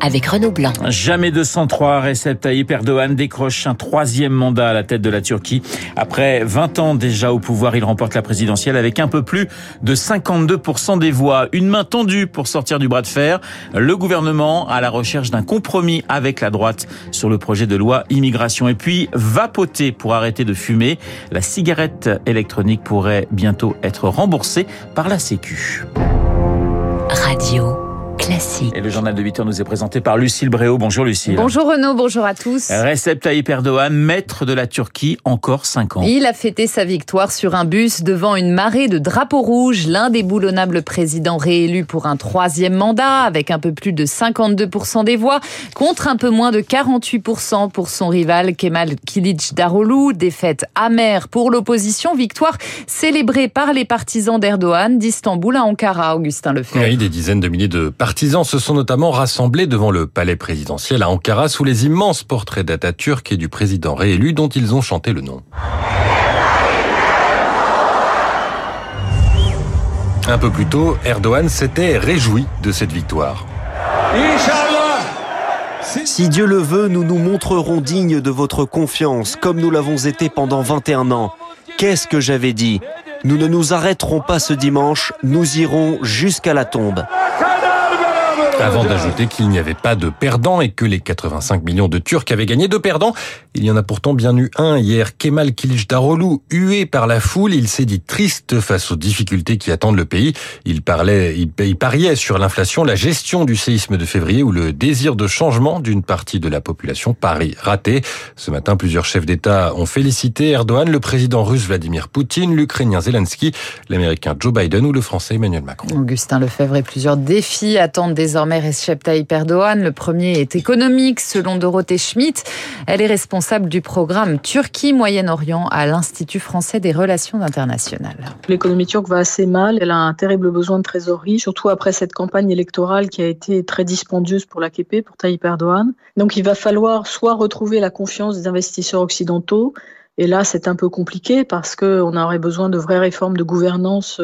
avec Renaud Blanc. Jamais 203, Recep Tayyip Erdogan décroche un troisième mandat à la tête de la Turquie. Après 20 ans déjà au pouvoir, il remporte la présidentielle avec un peu plus de 52% des voix. Une main tendue pour sortir du bras de fer. Le gouvernement à la recherche d'un compromis avec la droite sur le projet de loi immigration. Et puis, vapoter pour arrêter de fumer. La cigarette électronique pourrait bientôt être remboursée par la Sécu. Radio. Classique. Et le journal de 8 heures nous est présenté par Lucille Bréau. Bonjour Lucille. Bonjour Renaud, bonjour à tous. Recep Tayyip Erdogan, maître de la Turquie, encore 5 ans. Il a fêté sa victoire sur un bus devant une marée de drapeaux rouges. L'un des boulonnables présidents réélu pour un troisième mandat avec un peu plus de 52% des voix contre un peu moins de 48% pour son rival Kemal Kilic Darolu. Défaite amère pour l'opposition. Victoire célébrée par les partisans d'Erdogan d'Istanbul à Ankara, Augustin Lefebvre. Oui, des dizaines de milliers de partisans se sont notamment rassemblés devant le palais présidentiel à Ankara sous les immenses portraits d'Atatürk et du président réélu dont ils ont chanté le nom. Un peu plus tôt, Erdogan s'était réjoui de cette victoire. Si Dieu le veut, nous nous montrerons dignes de votre confiance, comme nous l'avons été pendant 21 ans. Qu'est-ce que j'avais dit? Nous ne nous arrêterons pas ce dimanche, nous irons jusqu'à la tombe. Avant d'ajouter qu'il n'y avait pas de perdants et que les 85 millions de Turcs avaient gagné de perdants, il y en a pourtant bien eu un hier. Kemal Kılıçdaroğlu, hué par la foule, il s'est dit triste face aux difficultés qui attendent le pays. Il parlait, il, il pariait sur l'inflation, la gestion du séisme de février ou le désir de changement d'une partie de la population. Paris raté. Ce matin, plusieurs chefs d'État ont félicité Erdogan, le président russe Vladimir Poutine, l'Ukrainien Zelensky, l'Américain Joe Biden ou le Français Emmanuel Macron. Augustin Lefebvre et plusieurs défis attendent désormais Recep Tayyip Erdogan. Le premier est économique, selon Dorothée Schmidt. Elle est responsable du programme Turquie-Moyen-Orient à l'Institut français des relations internationales. L'économie turque va assez mal. Elle a un terrible besoin de trésorerie, surtout après cette campagne électorale qui a été très dispendieuse pour l'AKP, pour Tayyip Erdogan. Donc il va falloir soit retrouver la confiance des investisseurs occidentaux, et là, c'est un peu compliqué parce qu'on aurait besoin de vraies réformes de gouvernance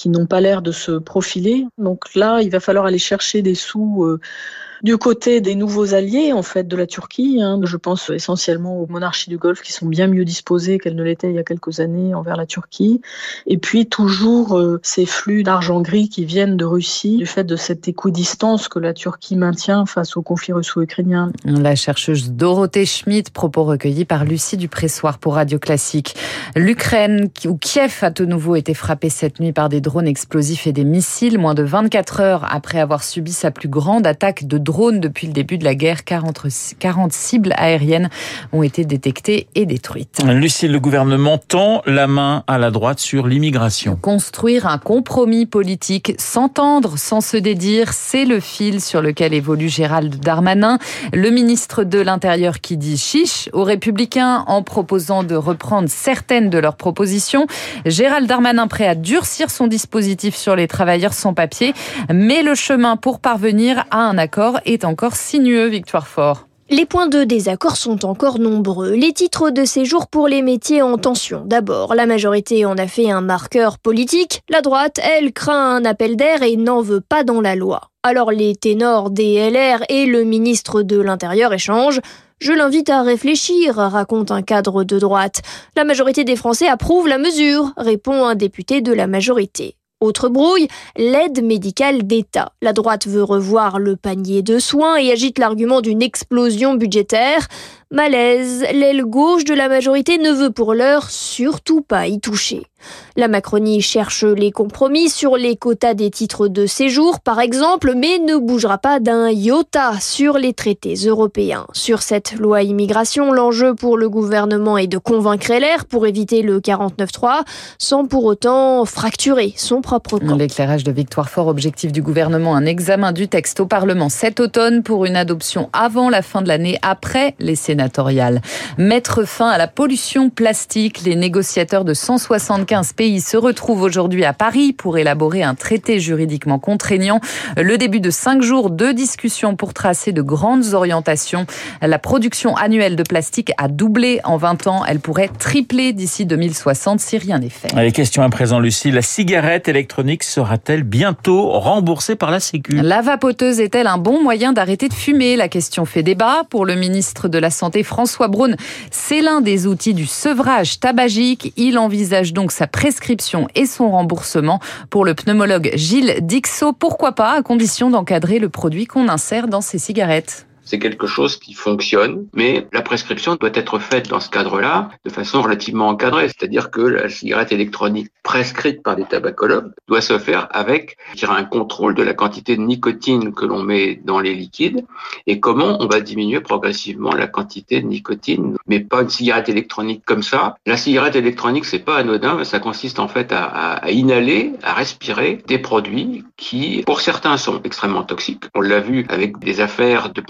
qui n'ont pas l'air de se profiler. Donc là, il va falloir aller chercher des sous euh, du côté des nouveaux alliés en fait de la Turquie. Hein. Je pense essentiellement aux monarchies du Golfe qui sont bien mieux disposées qu'elles ne l'étaient il y a quelques années envers la Turquie. Et puis toujours euh, ces flux d'argent gris qui viennent de Russie du fait de cette équidistance que la Turquie maintient face au conflit russo-ukrainien. La chercheuse Dorothée Schmidt, propos recueillis par Lucie Dupressoir pour Radio Classique. L'Ukraine, où Kiev a de nouveau été frappé cette nuit par des drones explosifs et des missiles, moins de 24 heures après avoir subi sa plus grande attaque de drones depuis le début de la guerre. 40, 40 cibles aériennes ont été détectées et détruites. Lucie, le gouvernement tend la main à la droite sur l'immigration. Construire un compromis politique, s'entendre sans se dédire, c'est le fil sur lequel évolue Gérald Darmanin, le ministre de l'Intérieur qui dit chiche aux républicains en proposant de reprendre certaines de leurs propositions. Gérald Darmanin prêt à durcir son dispositif sur les travailleurs sans papier, mais le chemin pour parvenir à un accord est encore sinueux, Victoire Fort. Les points de désaccord sont encore nombreux. Les titres de séjour pour les métiers en tension. D'abord, la majorité en a fait un marqueur politique. La droite, elle, craint un appel d'air et n'en veut pas dans la loi. Alors les ténors des LR et le ministre de l'Intérieur échangent. Je l'invite à réfléchir, raconte un cadre de droite. La majorité des Français approuve la mesure, répond un député de la majorité. Autre brouille, l'aide médicale d'État. La droite veut revoir le panier de soins et agite l'argument d'une explosion budgétaire. Malaise, l'aile gauche de la majorité ne veut pour l'heure surtout pas y toucher. La Macronie cherche les compromis sur les quotas des titres de séjour, par exemple, mais ne bougera pas d'un iota sur les traités européens. Sur cette loi immigration, l'enjeu pour le gouvernement est de convaincre LR pour éviter le 49-3, sans pour autant fracturer son propre camp. L'éclairage de Victoire Fort, objectif du gouvernement, un examen du texte au Parlement cet automne pour une adoption avant la fin de l'année, après les sénatoriales. Mettre fin à la pollution plastique, les négociateurs de 175 95 pays se retrouvent aujourd'hui à Paris pour élaborer un traité juridiquement contraignant. Le début de cinq jours de discussions pour tracer de grandes orientations. La production annuelle de plastique a doublé en 20 ans. Elle pourrait tripler d'ici 2060 si rien n'est fait. Les questions à présent, Lucie. La cigarette électronique sera-t-elle bientôt remboursée par la Sécu? La vapoteuse est-elle un bon moyen d'arrêter de fumer? La question fait débat. Pour le ministre de la Santé, François Braun, c'est l'un des outils du sevrage tabagique. Il envisage donc sa prescription et son remboursement. Pour le pneumologue Gilles Dixot, pourquoi pas, à condition d'encadrer le produit qu'on insère dans ses cigarettes c'est quelque chose qui fonctionne, mais la prescription doit être faite dans ce cadre-là de façon relativement encadrée, c'est-à-dire que la cigarette électronique prescrite par des tabacologues doit se faire avec un contrôle de la quantité de nicotine que l'on met dans les liquides et comment on va diminuer progressivement la quantité de nicotine, mais pas une cigarette électronique comme ça. La cigarette électronique, c'est pas anodin, ça consiste en fait à, inhaler, à respirer des produits qui, pour certains, sont extrêmement toxiques. On l'a vu avec des affaires de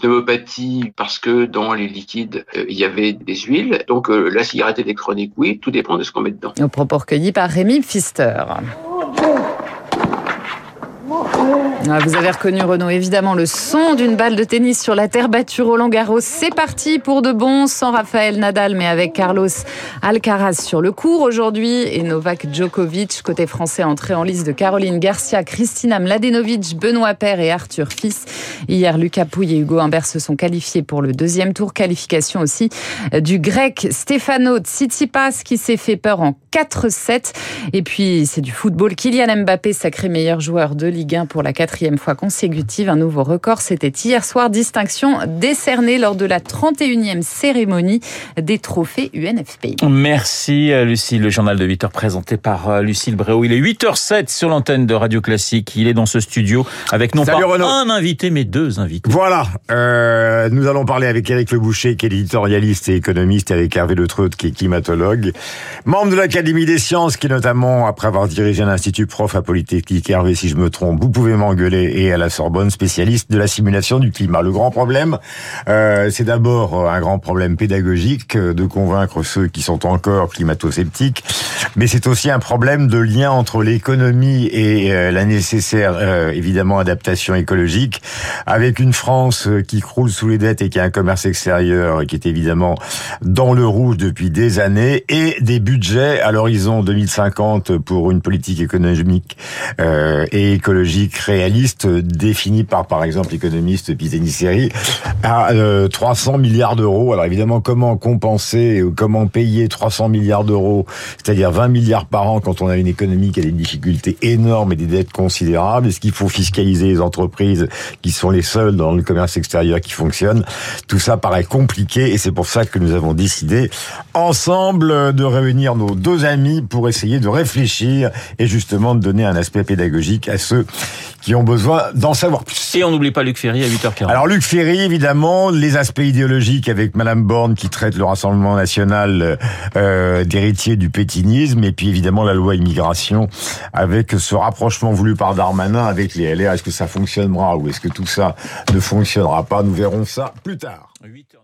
parce que dans les liquides, euh, il y avait des huiles. Donc euh, la cigarette électronique, oui, tout dépend de ce qu'on met dedans. Au propos recueilli par Rémi Pfister. Ah, vous avez reconnu Renaud, évidemment, le son d'une balle de tennis sur la terre battue Roland Garros. C'est parti pour de bon, sans Raphaël Nadal, mais avec Carlos Alcaraz sur le cours aujourd'hui et Novak Djokovic, côté français, entré en liste de Caroline Garcia, Christina Mladenovic, Benoît Paire et Arthur Fils. Hier, Lucas Pouille et Hugo Humbert se sont qualifiés pour le deuxième tour. Qualification aussi du grec Stefano Tsitsipas qui s'est fait peur en 4-7. Et puis, c'est du football. Kylian Mbappé, sacré meilleur joueur de Ligue 1 pour la quatrième fois consécutive. Un nouveau record, c'était hier soir. Distinction décernée lors de la 31e cérémonie des trophées UNFP. Merci Lucie. Le journal de 8h présenté par euh, Lucille Bréau. Il est 8h07 sur l'antenne de Radio Classique. Il est dans ce studio avec non Salut pas Renaud. un invité, mais deux invités. Voilà, euh, nous allons parler avec Éric Le Boucher, qui est éditorialiste et économiste, et avec Hervé Le Treut, qui est climatologue, membre de l'Académie des sciences, qui notamment, après avoir dirigé un institut prof à Polytechnique, Hervé, si je me trompe, vous pouvez m'engueuler, et à la Sorbonne, spécialiste de la simulation du climat. Le grand problème, euh, c'est d'abord un grand problème pédagogique euh, de convaincre ceux qui sont encore climato-sceptiques, mais c'est aussi un problème de lien entre l'économie et euh, la nécessaire, euh, évidemment, adaptation écologique, avec une France euh, qui croule sous les dettes et qui a un commerce extérieur qui est évidemment dans le rouge depuis des années, et des budgets à l'horizon 2050 pour une politique économique euh, et écologique réaliste définie par, par exemple, l'économiste Pizeniceri à euh, 300 milliards d'euros. Alors évidemment, comment compenser, ou comment payer 300 milliards d'euros, c'est-à-dire 20 milliards par an quand on a une économie qui a des difficultés énormes et des dettes considérables? Est-ce qu'il faut fiscaliser les entreprises qui sont les seules dans le commerce extérieur qui fonctionnent? Tout ça paraît compliqué et c'est pour ça que nous avons décidé ensemble de réunir nos deux amis pour essayer de réfléchir et justement de donner un aspect pédagogique à ceux qui ont besoin d'en savoir plus. Et on n'oublie pas Luc Ferry à 8h40. Alors Luc Ferry, évidemment, les aspects idéologiques avec Madame Borne qui traite le Rassemblement national euh, d'héritier du pétinisme, et puis évidemment la loi immigration avec ce rapprochement voulu par Darmanin avec les LR. Est-ce que ça fonctionnera ou est-ce que tout ça ne fonctionnera pas? Nous verrons ça plus tard. 8h09.